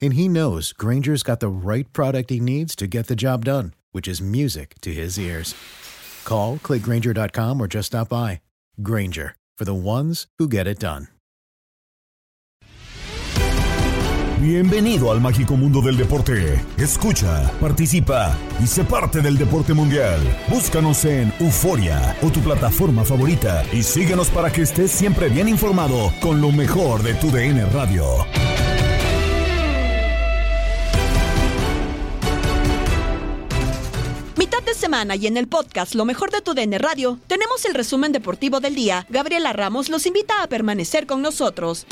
And he knows Granger's got the right product he needs to get the job done, which is music to his ears. Call, clickgranger.com, or just stop by. Granger, for the ones who get it done. Bienvenido al mágico mundo del deporte. Escucha, participa y sé parte del deporte mundial. Búscanos en Euforia o tu plataforma favorita y síguenos para que estés siempre bien informado con lo mejor de tu DN Radio. Mitad de semana y en el podcast Lo mejor de tu DN Radio tenemos el resumen deportivo del día. Gabriela Ramos los invita a permanecer con nosotros.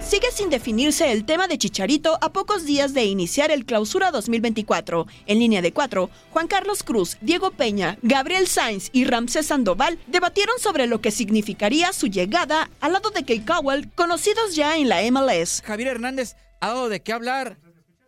Sigue sin definirse el tema de Chicharito a pocos días de iniciar el Clausura 2024. En línea de cuatro, Juan Carlos Cruz, Diego Peña, Gabriel Sainz y Ramsés Sandoval debatieron sobre lo que significaría su llegada al lado de Kate Cowell, conocidos ya en la MLS. Javier Hernández ha de qué hablar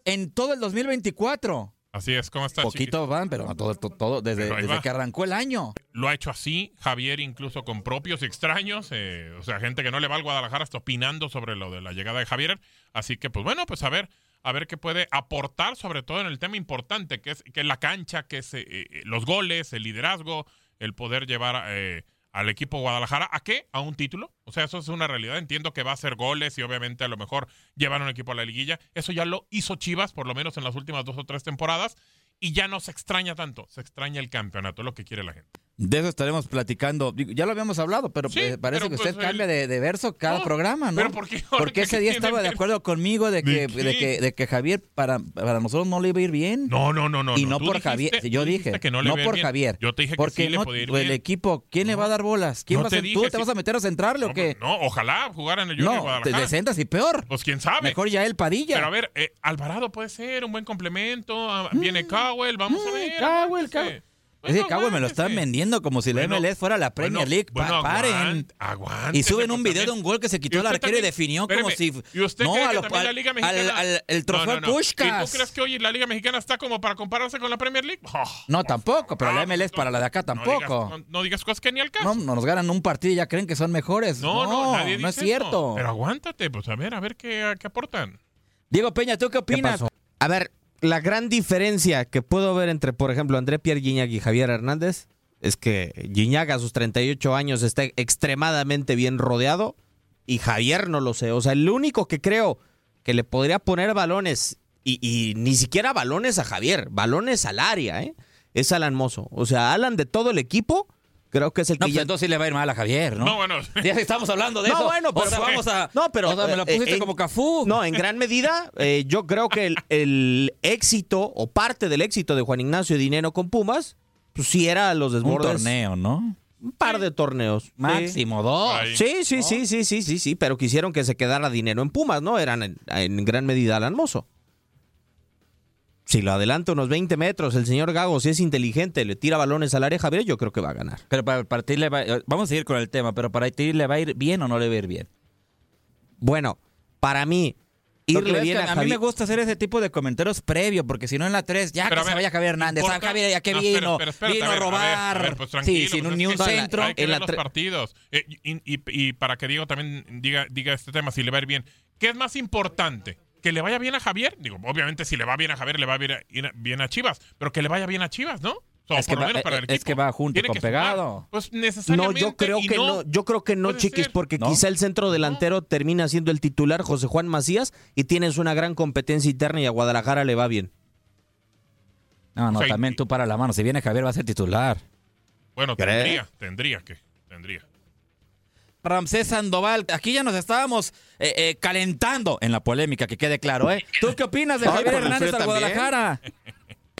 en todo el 2024. Así es, ¿cómo estás? Poquito van, pero todo, todo, todo desde, Pero desde que arrancó el año. Lo ha hecho así, Javier, incluso con propios extraños. eh, o sea, gente que no le va al Guadalajara está opinando sobre lo de la llegada de Javier. Así que, pues bueno, pues a ver, a ver qué puede aportar, sobre todo en el tema importante, que es, que es la cancha, que es eh, eh, los goles, el liderazgo, el poder llevar eh, al equipo Guadalajara. ¿A qué? A un título. O sea, eso es una realidad. Entiendo que va a hacer goles y obviamente a lo mejor llevar a un equipo a la liguilla. Eso ya lo hizo Chivas, por lo menos en las últimas dos o tres temporadas. Y ya no se extraña tanto, se extraña el campeonato, lo que quiere la gente. De eso estaremos platicando. Ya lo habíamos hablado, pero Sí, eh, parece pero que pues usted el- cambia de, de verso cada No, programa, ¿no? pero ¿por qué? Porque ese día ¿Qué estaba de que- acuerdo conmigo de que, ¿De que, de que Javier para, para nosotros no le iba a ir bien. No, no, no, no. y no, por dijiste- Javier. Yo dije, que no, le por bien. Javier. Yo te dije que porque sí le no, podía ir el bien. equipo, ¿quién le va a dar bolas? ¿Quién va a ser? ¿Tú te si- vas a meter a centrarle o qué? No, ojalá jugar en el Junior No, te descendas y peor. Pues quién sabe. Mejor ya el Padilla. Pero a ver, eh, Alvarado puede ser un buen complemento. ah, Viene Cowell, vamos a ver. Mm, Cowell, aguántese. Cowell. Bueno, Ese cabo me lo están vendiendo como si Bueno, la MLS fuera la Premier bueno, League. Pa- bueno, paren. aguante- Y suben un video de un gol que se quitó ¿Y el arquero y definió como si. ¿Y usted no, cree a que lo- también la Liga al- Mexicana... al- el trofeo no, no, no. ¿Y Puskás. tú crees que hoy la Liga Mexicana está como para compararse con la Premier League? Oh, No, tampoco, pero la favor, MLS para la de acá no tampoco. digas- No, no digas cosas que ni al caso. No, no nos ganan un partido y ya creen que son mejores. No, no, nadie no dice es eso. cierto. Pero aguántate, pues a ver, a ver qué, qué aportan. Diego Peña, ¿tú qué opinas? A ver, la gran diferencia que puedo ver entre, por ejemplo, André Pierre Gignac y Javier Hernández es que Gignac a sus 38 años está extremadamente bien rodeado y Javier no lo sé. O sea, el único que creo que le podría poner balones y, y ni siquiera balones a Javier, balones al área, ¿eh? es Alan Mozo. O sea, Alan de todo el equipo, creo que es el No, que pues ya... entonces sí le va a ir mal a Javier, ¿no? No, bueno. Ya estamos hablando de No, eso. bueno, pero o sea, fue- vamos a. No, pero, o sea, me lo eh, pusiste en- como Cafú. No, en gran medida, eh, yo creo que el, el éxito o parte del éxito de Juan Ignacio Dinero con Pumas, pues sí era los un desbordes. torneo, ¿no? Un par de torneos. Sí. Máximo dos. Sí, sí, sí, sí, sí, sí, sí, pero quisieron que se quedara dinero en Pumas, ¿no? Eran en, en gran medida Alan Mozo. Si lo adelanta unos 20 metros, el señor Gago, si es inteligente, le tira balones al área, Javier, yo creo que va a ganar. Pero para, para ti le va Vamos a seguir con el tema, pero para ti le va a ir bien o no le va a ir bien. Bueno, para mí, irle bien a a, mí me gusta hacer ese tipo de comentarios previo, porque si no en la 3, ya Pero que a se vaya Javier Hernández. Ah, Javier, ya que No, vino. espérate, vino a ver, robar. A ver, pues sí, tranquilo, sin pues un- ni es un centro. Hay que En ver la los partidos. Eh, y, y- y para que Diego también diga, diga este tema, si le va a ir bien. ¿Qué es más importante? ¿Que le vaya bien a Javier? Digo, obviamente si le va bien a Javier, le va a ir a- bien a Chivas. Pero que le vaya bien a Chivas, ¿no? O Es que va- el es que va junto Tiene con pegado. Pues No, necesariamente. yo creo que no. Yo creo que no, chiquis, ser. porque ¿No? quizá el centro delantero termina siendo el titular José Juan Macías y tienes una gran competencia interna y a Guadalajara le va bien. No, no, O sea, también y- tú para la mano. Si viene Javier va a ser titular. Bueno, ¿Crees? tendría, tendría que, tendría. Ramsés Sandoval, aquí ya nos estábamos eh, eh, calentando en la polémica, que quede claro, ¿eh? ¿Tú qué opinas de Javier el Hernández al. Guadalajara?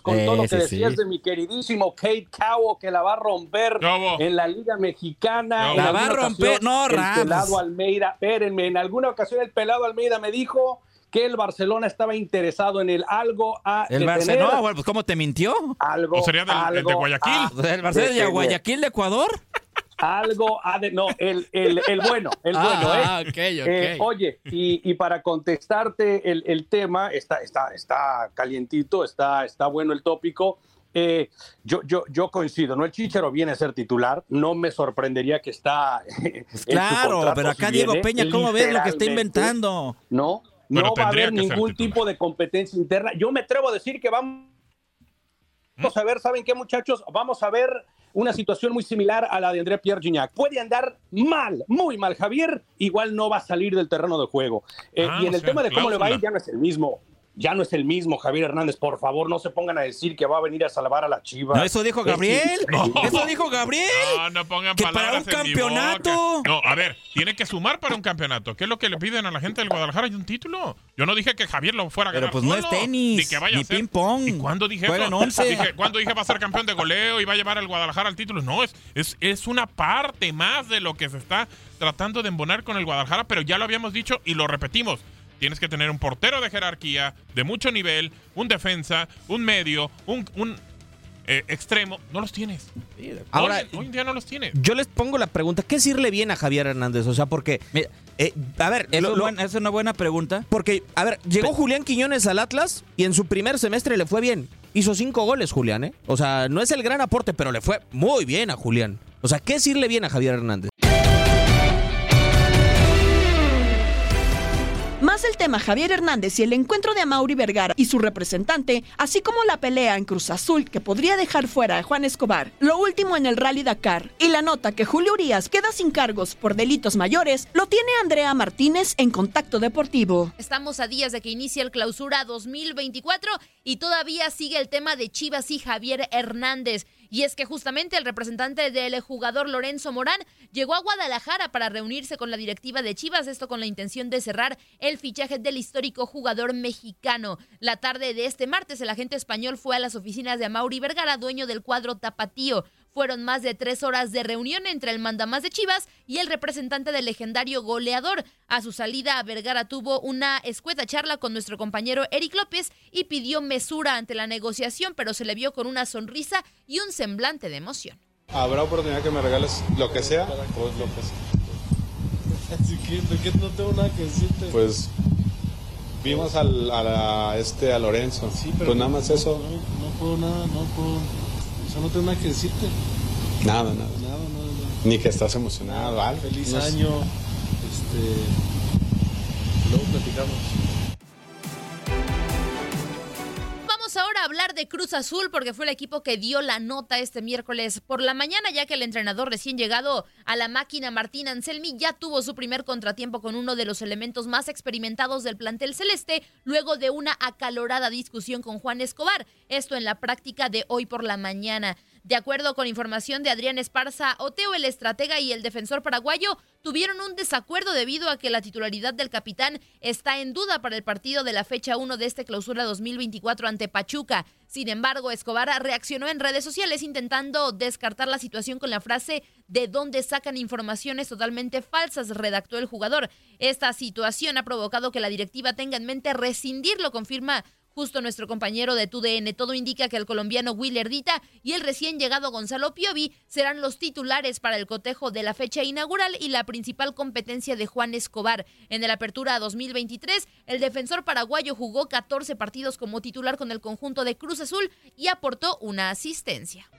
con todo lo que decías sí. de mi queridísimo Kate Cowo que la va a romper en la Liga Mexicana. No. La va a romper, ocasión, no, El Rams. pelado Almeida, espérenme, en alguna ocasión el pelado Almeida me dijo que el Barcelona estaba interesado en el algo a El detener, Barcelona, bueno, pues ¿cómo te mintió? algo, ¿O sería del- del de Guayaquil? a ¿El Barcelona de. Guayaquil de Ecuador? Algo a de- no, el, el, el bueno, el bueno, ¿eh? ah, ok, ok. Eh, oye, y, y para contestarte el, el tema, está, está, está calientito, está, está bueno el tópico. Eh, yo, yo, yo coincido, ¿no? El Chichero viene a ser titular, no me sorprendería que está. en su claro, contrato pero si acá Diego viene, Peña, ¿cómo ves lo que está inventando? No, Bueno, no va a haber ningún tipo de competencia interna. Yo me atrevo a decir que vamos ¿Mm? a ver, ¿saben qué, muchachos? Vamos a ver una situación muy similar a la de André Pierre Gignac. Puede andar mal, muy mal. Javier igual no va a salir del terreno de juego. Eh, Ah, y en o el sea, tema de cómo le va a ir, ya no es el mismo. Ya no es el mismo Javier Hernández. Por favor, no se pongan a decir que va a venir a salvar a la Chivas. No, eso dijo Es Gabriel. Eso dijo Gabriel. No, no pongan Que para palabras un en mi boca. campeonato. No, a ver, tiene que sumar para un campeonato. ¿Qué es lo que le piden a la gente del Guadalajara? ¿Hay un título? Yo no dije que Javier lo fuera a Pero ganar pues no es tenis, Ni que vaya ni a ser. ping-pong. ¿Y cuándo dije Juegan eso? 11. Dije, ¿Cuándo dije va a ser campeón de goleo y va a llevar al Guadalajara al título? No, es, es, es una parte más de lo que se está tratando de embonar con el Guadalajara, pero ya lo habíamos dicho y lo repetimos. Tienes que tener un portero de jerarquía, de mucho nivel, un defensa, un medio, un, un eh, extremo. No los tienes. Ahora- hoy, hoy en día no los tienes. Yo les pongo la pregunta, ¿qué es irle bien a Javier Hernández? O sea, porque, Mira, eh, a ver, eso lo- es lo- buen- es una buena pregunta. porque, a ver, llegó Julián Quiñones al Atlas y en su primer semestre le fue bien. Hizo cinco goles, Julián, ¿eh? O sea, no es el gran aporte, pero le fue muy bien a Julián. O sea, ¿qué es irle bien a Javier Hernández? El tema Javier Hernández y el encuentro de Amauri Vergara y su representante, así como la pelea en Cruz Azul que podría dejar fuera a Juan Escobar, lo último en el Rally Dakar y la nota que Julio Urias queda sin cargos por delitos mayores, lo tiene Andrea Martínez en Contacto Deportivo. Estamos a días de que inicie el clausura 2024 y todavía sigue el tema de Chivas y Javier Hernández. Y es que justamente el representante del jugador Lorenzo Morán llegó a Guadalajara para reunirse con la directiva de Chivas, esto con la intención de cerrar el fichaje del histórico jugador mexicano. La tarde de este martes, el agente español fue a las oficinas de Amauri Vergara, dueño del cuadro Tapatío. Fueron más de tres horas de reunión entre el mandamás de Chivas y el representante del legendario goleador. A su salida, Vergara tuvo una escueta charla con nuestro compañero Eric López y pidió mesura ante la negociación, pero se le vio con una sonrisa y un semblante de emoción. ¿Habrá oportunidad que me regales lo que sea? Pues lo que sea. Así que, ¿de qué no tengo nada que decirte? Pues vimos al, a, la- este, a Lorenzo. Sí, pero pues nada más eso. No, no puedo nada, no puedo. Sea, no tengo nada que decirte. Nada, nada. Nada, nada, nada. Ni que estás emocionado, algo. Feliz No sé. año. Este. Luego platicamos. Ahora hablar de Cruz Azul porque fue el equipo que dio la nota este miércoles por la mañana, ya que el entrenador recién llegado a la máquina Martín Anselmi ya tuvo su primer contratiempo con uno de los elementos más experimentados del plantel celeste, luego de una acalorada discusión con Juan Escobar. Esto en la práctica de hoy por la mañana. De acuerdo con información de Adrián Esparza, Oteo, el estratega y el defensor paraguayo tuvieron un desacuerdo debido a que la titularidad del capitán está en duda para el partido de la fecha 1 de este clausura 2024 ante Pachuca. Sin embargo, Escobar reaccionó en redes sociales intentando descartar la situación con la frase de dónde sacan informaciones totalmente falsas, redactó el jugador. Esta situación ha provocado que la directiva tenga en mente rescindirlo, confirma Justo nuestro compañero de TUDN, todo indica que el colombiano Willer Dita y el recién llegado Gonzalo Piovi serán los titulares para el cotejo de la fecha inaugural y la principal competencia de Juan Escobar. En el Apertura 2023, el defensor paraguayo jugó 14 partidos como titular con el conjunto de Cruz Azul y aportó una asistencia.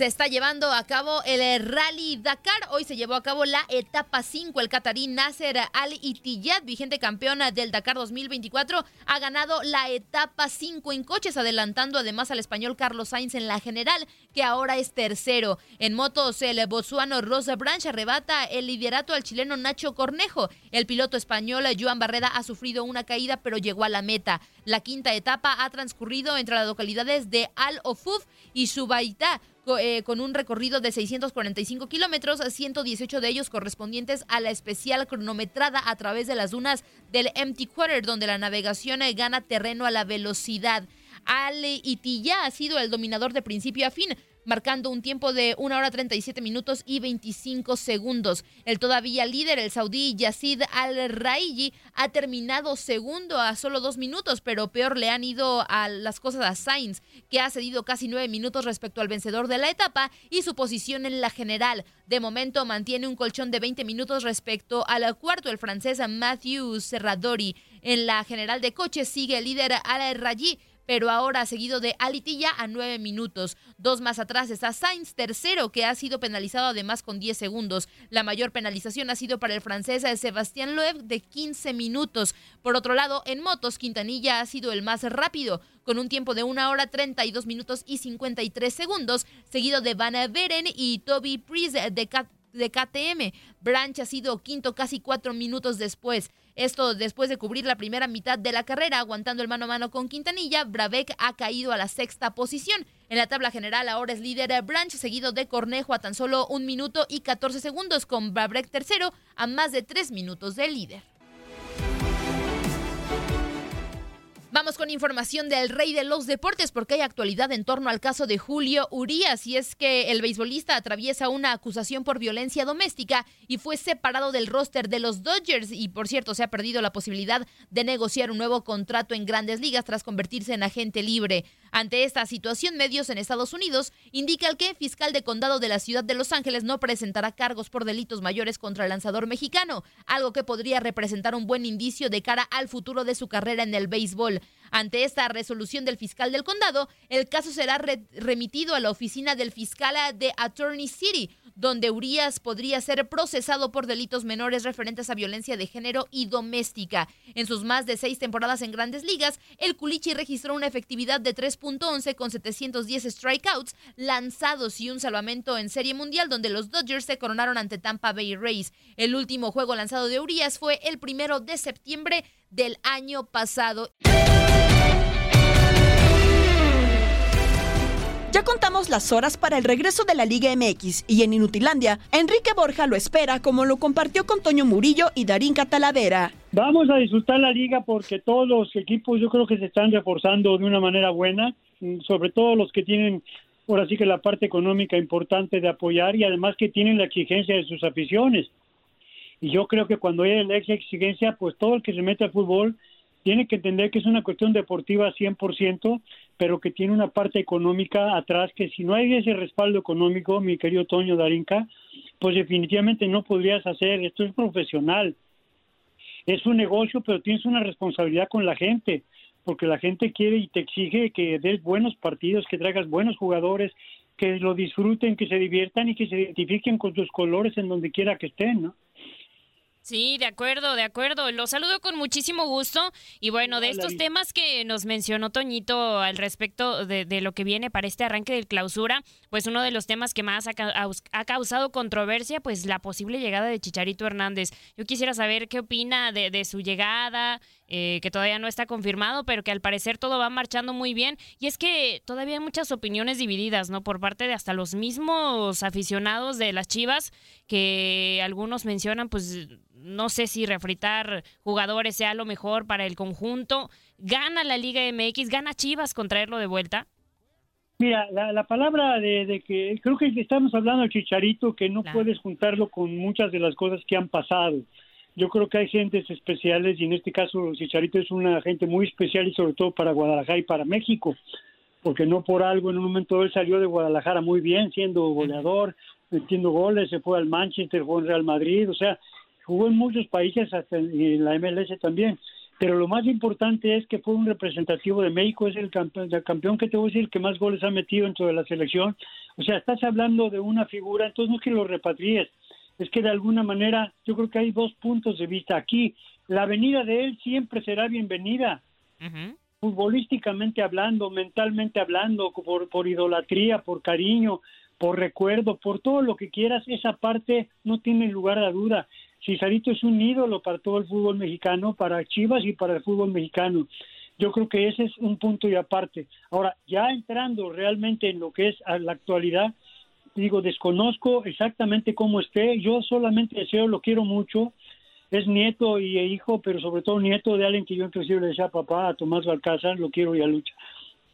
Se está llevando a cabo el Rally Dakar. Hoy se llevó a cabo la etapa 5. El catarí Nasser Al Ittiyad, vigente campeona del Dakar 2024, ha ganado la etapa 5 en coches, adelantando además al español Carlos Sainz en la general, que ahora es tercero. En motos, el bozuano Rosa Branch arrebata el liderato al chileno Nacho Cornejo. El piloto español Joan Barreda ha sufrido una caída, pero llegó a la meta. La quinta etapa ha transcurrido entre las localidades de Al Ofuf y Subaitá, eh, con un recorrido de 645 kilómetros, 118 de ellos correspondientes a la especial cronometrada a través de las dunas del Empty Quarter, donde la navegación eh, gana terreno a la velocidad. Ale Itilla ha sido el dominador de principio a fin, marcando un tiempo de 1 hora 37 minutos y 25 segundos. El todavía líder, el saudí Yazid Al-Raiji, ha terminado segundo a solo dos minutos, pero peor le han ido a las cosas a Sainz, que ha cedido casi nueve minutos respecto al vencedor de la etapa y su posición en la general. De momento mantiene un colchón de 20 minutos respecto al cuarto, el francés Matthew Serradori. En la general de coches sigue el líder Al-Raiji pero ahora seguido de Alitilla a nueve minutos. Dos más atrás está Sainz, tercero, que ha sido penalizado además con 10 segundos. La mayor penalización ha sido para el francés Sebastián Loeb de 15 minutos. Por otro lado, en motos, Quintanilla ha sido el más rápido, con un tiempo de una hora 32 minutos y 53 segundos, seguido de Van Beren y Toby Priest de, de KTM. Branch ha sido quinto casi cuatro minutos después. Esto después de cubrir la primera mitad de la carrera, aguantando el mano a mano con Quintanilla, Brabeck ha caído a la sexta posición. En la tabla general ahora es líder Branch, seguido de Cornejo a tan solo un minuto y 14 segundos, con Brabeck tercero a más de tres minutos del líder. Vamos con información del rey de los deportes porque hay actualidad en torno al caso de Julio Urías y es que el beisbolista atraviesa una acusación por violencia doméstica y fue separado del roster de los Dodgers y por cierto se ha perdido la posibilidad de negociar un nuevo contrato en grandes ligas tras convertirse en agente libre. Ante esta situación, medios en Estados Unidos indican que el fiscal de condado de la ciudad de Los Ángeles no presentará cargos por delitos mayores contra el lanzador mexicano, algo que podría representar un buen indicio de cara al futuro de su carrera en el béisbol. Ante esta resolución del fiscal del condado, el caso será remitido a la oficina del fiscal de Attorney City, donde Urias podría ser procesado por delitos menores referentes a violencia de género y doméstica. En sus más de seis temporadas en grandes ligas, el Culichi registró una efectividad de 3.11 con 710 strikeouts lanzados y un salvamento en Serie Mundial donde los Dodgers se coronaron ante Tampa Bay Rays. El último juego lanzado de Urias fue el primero de septiembre del año pasado. Contamos las horas para el regreso de la Liga MX y en Inutilandia, Enrique Borja lo espera como lo compartió con Toño Murillo y Darín Catalavera. Vamos a disfrutar la liga porque todos los equipos yo creo que se están reforzando de una manera buena, sobre todo los que tienen ahora sí que la parte económica importante de apoyar y además que tienen la exigencia de sus aficiones. Y yo creo que cuando hay la exigencia, pues todo el que se mete al fútbol tiene que entender que es una cuestión deportiva 100%, pero que tiene una parte económica atrás, que si no hay ese respaldo económico, mi querido Toño Darinka, pues definitivamente no podrías hacer, esto es profesional, es un negocio, pero tienes una responsabilidad con la gente, porque la gente quiere y te exige que des buenos partidos, que traigas buenos jugadores, que lo disfruten, que se diviertan y que se identifiquen con tus colores en donde quiera que estén, ¿no? Sí, de acuerdo, de acuerdo. Lo saludo con muchísimo gusto. Y bueno, de estos temas que nos mencionó Toñito al respecto de, lo que viene para este arranque de clausura, pues uno de los temas que más ha, causado controversia, pues la posible llegada de Chicharito Hernández. Yo quisiera saber qué opina de, de su llegada, eh, que todavía no está confirmado, pero que al parecer todo va marchando muy bien. Y es que todavía hay muchas opiniones divididas, ¿no? Por parte de hasta los mismos aficionados de las Chivas, que algunos mencionan, pues, no sé si refritar jugadores sea lo mejor para el conjunto. ¿Gana la Liga MX? ¿Gana Chivas con traerlo de vuelta? Mira, la, palabra de, que creo que estamos hablando de Chicharito, que no puedes juntarlo con muchas de las cosas que han pasado yo creo que hay gentes especiales y en este caso Chicharito es una gente muy especial y sobre todo para Guadalajara y para México, porque no por algo en un momento él salió de Guadalajara muy bien, siendo goleador, metiendo goles, se fue al Manchester, fue al Real Madrid, o sea, jugó en muchos países, hasta en la MLS también. Pero lo más importante es que fue un representativo de México, es el campeón, el campeón que te voy a decir, que más goles ha metido dentro de la selección, O sea, estás hablando de una figura, entonces no es que lo repatríes, es que de alguna manera yo creo que hay dos puntos de vista aquí. La venida de él siempre será bienvenida, futbolísticamente hablando, mentalmente hablando, por, por idolatría, por cariño, por recuerdo, por todo lo que quieras, esa parte no tiene lugar a duda. Cesarito es un ídolo para todo el fútbol mexicano, para Chivas y para el fútbol mexicano. Yo creo que ese es un punto y aparte. Ahora, ya entrando realmente en lo que es a la actualidad, digo, desconozco exactamente cómo esté, yo solamente deseo, lo quiero mucho, es nieto y hijo, pero sobre todo nieto de alguien que yo inclusive le decía papá, a Tomás Balcázar, lo quiero y a Lucha.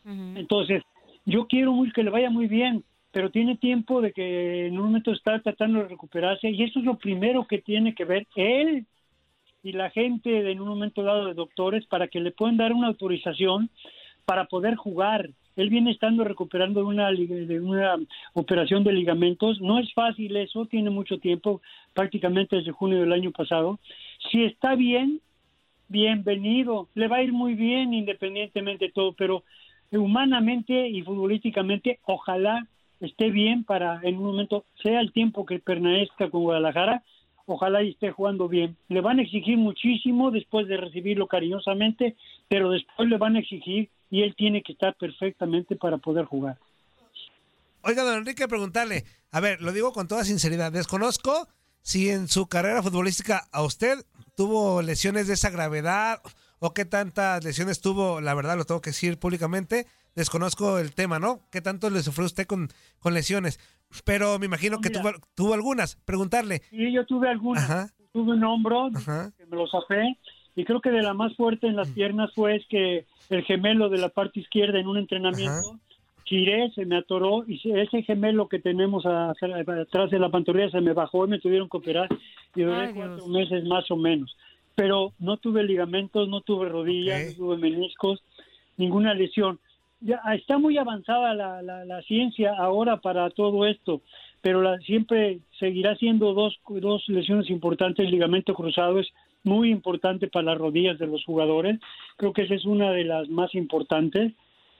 Entonces, yo quiero muy que le vaya muy bien, pero tiene tiempo de que en un momento está tratando de recuperarse y eso es lo primero que tiene que ver él y la gente en un momento dado de doctores para que le puedan dar una autorización para poder jugar. Él viene estando recuperando de una, de una operación de ligamentos. No es fácil eso, tiene mucho tiempo, prácticamente desde junio del año pasado. Si está bien, bienvenido. Le va a ir muy bien independientemente de todo, pero humanamente y futbolísticamente, ojalá esté bien para en un momento, sea el tiempo que permanezca con Guadalajara, ojalá y esté jugando bien. Le van a exigir muchísimo después de recibirlo cariñosamente, pero después le van a exigir y él tiene que estar perfectamente para poder jugar. Oiga, don Enrique, preguntarle, a ver, lo digo con toda sinceridad, desconozco si en su carrera futbolística a usted tuvo lesiones de esa gravedad o qué tantas lesiones tuvo, la verdad lo tengo que decir públicamente, desconozco el tema, ¿no? ¿Qué tanto le sufrió usted con, con lesiones? Pero me imagino que tuvo, tuvo, algunas. Preguntarle. Sí, yo tuve algunas. Tuve un hombro que me lo zafé y creo que de la más fuerte en las piernas fue es que el gemelo de la parte izquierda en un entrenamiento giré, se me atoró y ese gemelo que tenemos atrás de la pantorrilla se me bajó y me tuvieron que operar y duré cuatro meses más o menos. Pero no tuve ligamentos, no tuve rodillas, no tuve meniscos, ninguna lesión ya está muy avanzada la, la, ciencia ahora para todo esto, pero la, siempre seguirá siendo dos, dos lesiones importantes. El ligamento cruzado es muy importante para las rodillas de los jugadores. Creo que esa es una de las más importantes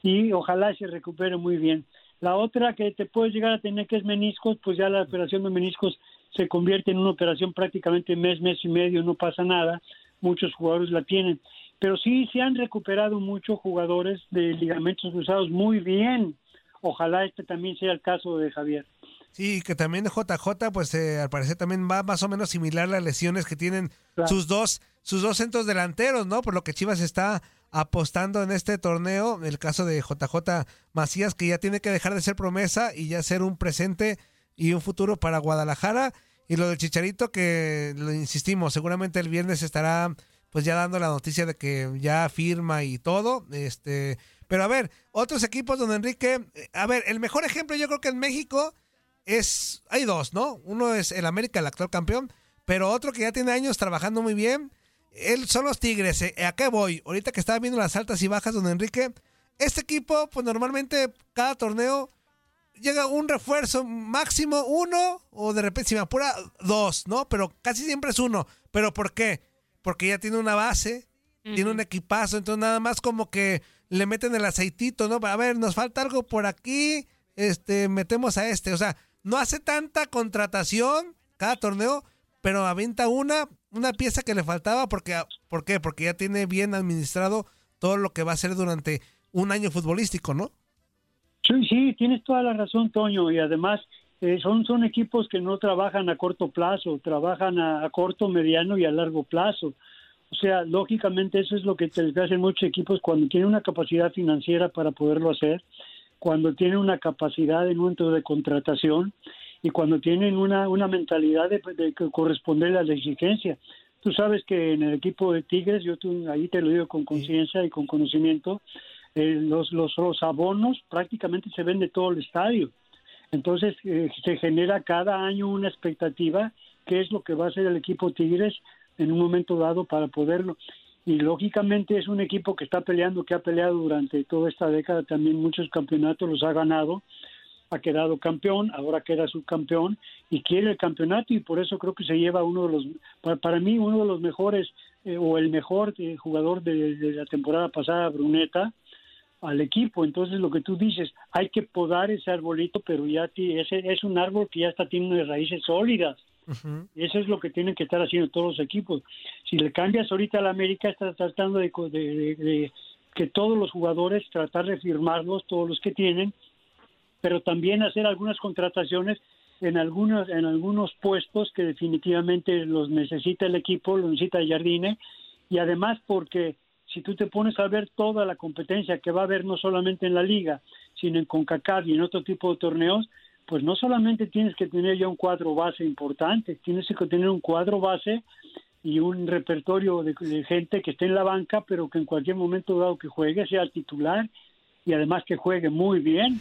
y ojalá se recupere muy bien. La otra que te puedes llegar a tener que es meniscos, pues ya la operación de meniscos se convierte en una operación prácticamente mes, mes y medio, no pasa nada. Muchos jugadores la tienen pero sí se han recuperado muchos jugadores de ligamentos cruzados muy bien. Ojalá este también sea el caso de Javier. Sí, que también JJ, pues eh, al parecer también va más o menos similar las lesiones que tienen sus dos sus dos centros delanteros, ¿no? Por lo que Chivas está apostando en este torneo, el caso de JJ Macías, que ya tiene que dejar de ser promesa y ya ser un presente y un futuro para Guadalajara. Y lo del Chicharito, que lo insistimos, seguramente el viernes estará pues ya dando la noticia de que ya firma y todo. Este, pero a ver, otros equipos donde Enrique, eh, a ver, el mejor ejemplo yo creo que en México es, hay dos, ¿no? Uno es el América, el actual campeón, pero otro que ya tiene años trabajando muy bien. Él son los Tigres. Eh, ¿A qué voy? Ahorita que estaba viendo las altas y bajas, donde Enrique, este equipo, pues normalmente cada torneo llega un refuerzo máximo uno o de repente si me apura dos, ¿no? Pero casi siempre es uno. ¿Pero por qué? Porque ya tiene una base, tiene un equipazo, entonces nada más como que le meten el aceitito, ¿no? A ver, nos falta algo por aquí, este, metemos a este, o sea, no hace tanta contratación cada torneo, pero avienta una, una pieza que le faltaba, porque, ¿por qué? Porque ya tiene bien administrado todo lo que va a hacer durante un año futbolístico, ¿no? Sí, sí, tienes toda la razón, Toño, y además eh, son, son equipos que no trabajan a corto plazo, trabajan a, corto, mediano y a largo plazo. O sea, lógicamente eso es lo que te hacen muchos equipos cuando tienen una capacidad financiera para poderlo hacer, cuando tienen una capacidad en momento de contratación y cuando tienen una, una mentalidad de, de corresponder a la exigencia. Tú sabes que en el equipo de Tigres, yo ahí te lo digo con conciencia y con conocimiento, eh, los, los, los abonos prácticamente se ven de todo el estadio. Entonces eh, se genera cada año una expectativa, qué es lo que va a hacer el equipo Tigres en un momento dado para poderlo. Y lógicamente es un equipo que está peleando, que ha peleado durante toda esta década también muchos campeonatos, los ha ganado, ha quedado campeón, ahora queda subcampeón y quiere el campeonato y por eso creo que se lleva uno de los, para, mí uno de los mejores eh, o el mejor eh, jugador de, la temporada pasada, Bruneta, al equipo. Entonces lo que tú dices, hay que podar ese arbolito, pero ya ese es un árbol que ya está tiene unas raíces sólidas. Eso es lo que tienen que estar haciendo todos los equipos. Si le cambias ahorita a la América, estás tratando de, de- de- de que todos los jugadores, tratar de firmarlos, todos los que tienen, pero también hacer algunas contrataciones en algunos, en algunos puestos que definitivamente los necesita el equipo, lo necesita Jardine, y además porque si tú te pones a ver toda la competencia que va a haber no solamente en la liga, sino en CONCACAF y en otro tipo de torneos, pues no solamente tienes que tener ya un cuadro base importante, tienes que tener un cuadro base y un repertorio de, de gente que esté en la banca, pero que en cualquier momento dado que juegue sea titular y además que juegue muy bien.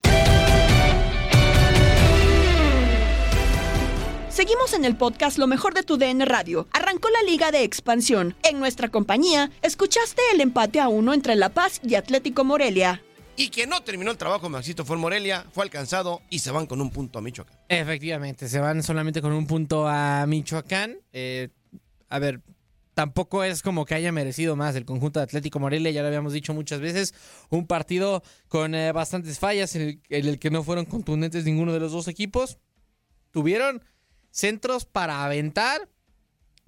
Seguimos en el podcast Lo mejor de tu DN Radio. Arrancó la liga de expansión. En nuestra compañía, escuchaste el empate a uno entre La Paz y Atlético Morelia. Y quien no terminó el trabajo, Maxito, fue el Morelia, fue alcanzado y se van con un punto a Michoacán. Efectivamente, se van solamente con un punto a Michoacán. Eh, a ver, tampoco es como que haya merecido más el conjunto de Atlético Morelia, ya lo habíamos dicho muchas veces. Un partido con eh, bastantes fallas en el, en el que no fueron contundentes ninguno de los dos equipos. Tuvieron centros para aventar,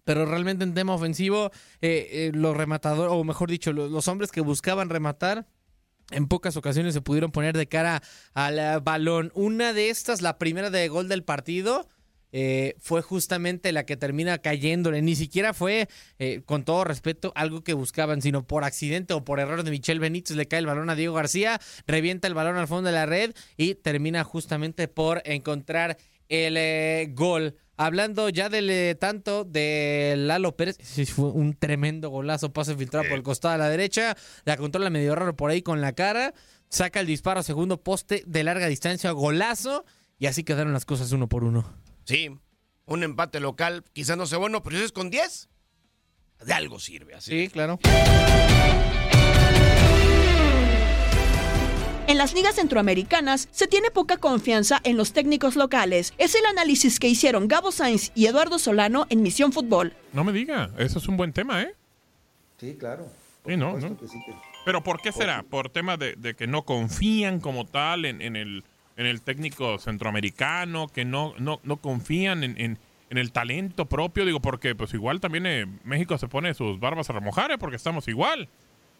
pero realmente en tema ofensivo, eh, eh, los rematadores, o mejor dicho, los, hombres que buscaban rematar, en pocas ocasiones se pudieron poner de cara al eh, balón. Una de estas, la primera de gol del partido, fue justamente la que termina cayéndole. Ni siquiera fue, con todo respeto, algo que buscaban, sino por accidente o por error de Michel Benítez. Le cae el balón a Diego García, revienta el balón al fondo de la red y termina justamente por encontrar el eh, gol. Hablando ya del eh, tanto de Lalo Pérez, sí, fue un tremendo golazo, pase filtrado por el costado a la derecha, la controla medio raro por ahí con la cara, saca el disparo a segundo poste de larga distancia, golazo, y así quedaron las cosas uno por uno. Sí, un empate local, quizás no sea bueno, pero si es con 10, de algo sirve. Así. Sí, claro. En las ligas centroamericanas se tiene poca confianza en los técnicos locales. Es el análisis que hicieron Gabo Sainz y Eduardo Solano en Misión Fútbol. No me diga, eso es un buen tema, ¿eh? Sí, claro. Sí, no, no. que sí que- Pero ¿por qué será? ¿Por tema de, de que no confían como tal en, en el, en el técnico centroamericano? ¿Que no, no, no confían en, en- en el talento propio? Digo, porque pues igual también eh, México se pone sus barbas a remojar, ¿eh? Porque estamos igual.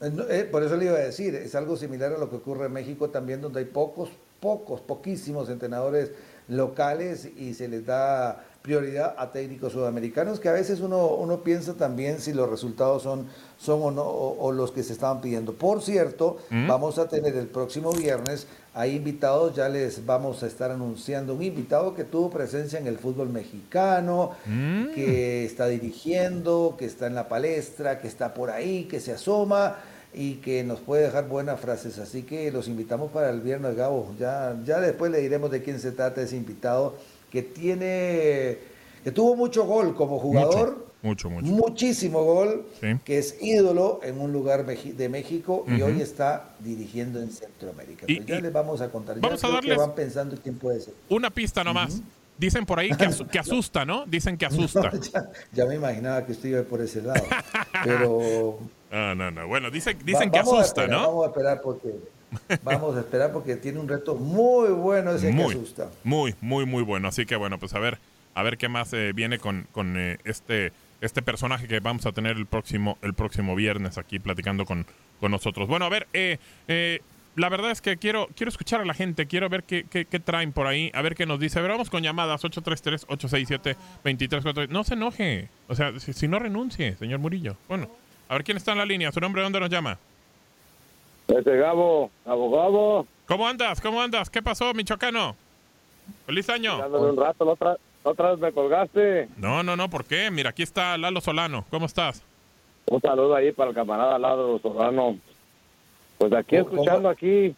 Eh, eh, por eso le iba a decir, es algo similar a lo que ocurre en México también, donde hay pocos, pocos, poquísimos entrenadores locales y se les da prioridad a técnicos sudamericanos, que a veces uno, uno piensa también si los resultados son, son o no, o, o los que se estaban pidiendo. Por cierto, ¿Mm? vamos a tener el próximo viernes, hay invitados, ya les vamos a estar anunciando un invitado que tuvo presencia en el fútbol mexicano, que está dirigiendo, que está en la palestra, que está por ahí, que se asoma y que nos puede dejar buenas frases. Así que los invitamos para el viernes, Gabo. Ya, ya después le diremos de quién se trata ese invitado que tiene, que tuvo mucho gol como jugador. Mucho, mucho. Muchísimo gol, Sí. que es ídolo en un lugar de México y hoy está dirigiendo en Centroamérica. Y- Pues ya y- les vamos a contar. vamos ya a creo que darles- van pensando quién puede ser. Una pista nomás. Dicen por ahí que, asu- que asusta, ¿no? Dicen que asusta. ya, ya me imaginaba que usted iba por ese lado. Pero No, no, no. Bueno, dicen, dicen Va- que asusta, esperar, ¿no? Vamos a esperar porque vamos a esperar porque tiene un reto muy bueno ese muy, que asusta. Muy, muy, muy bueno. Así que bueno, pues a ver, a ver qué más eh, viene con, con eh, este, este personaje que vamos a tener el próximo, el próximo viernes aquí platicando con, con nosotros. Bueno, a ver, eh, eh, la verdad es que quiero, quiero escuchar a la gente, quiero ver qué, qué, qué traen por ahí, a ver qué nos dice. A ver, vamos con llamadas 833-867-2343. No se enoje, o sea, si, si no renuncie, señor Murillo. Bueno, a ver quién está en la línea, su nombre, ¿dónde nos llama? Este Gabo, abogado. ¿Cómo andas? ¿Cómo andas? ¿Qué pasó, michoacano? ¡Feliz año! Dándole un rato, la otra, la otra vez me colgaste. No, no, no, ¿por qué? Mira, aquí está Lalo Solano. ¿Cómo estás? Un saludo ahí para el camarada al lado, Solano. Pues aquí ¿Cómo- escuchando aquí.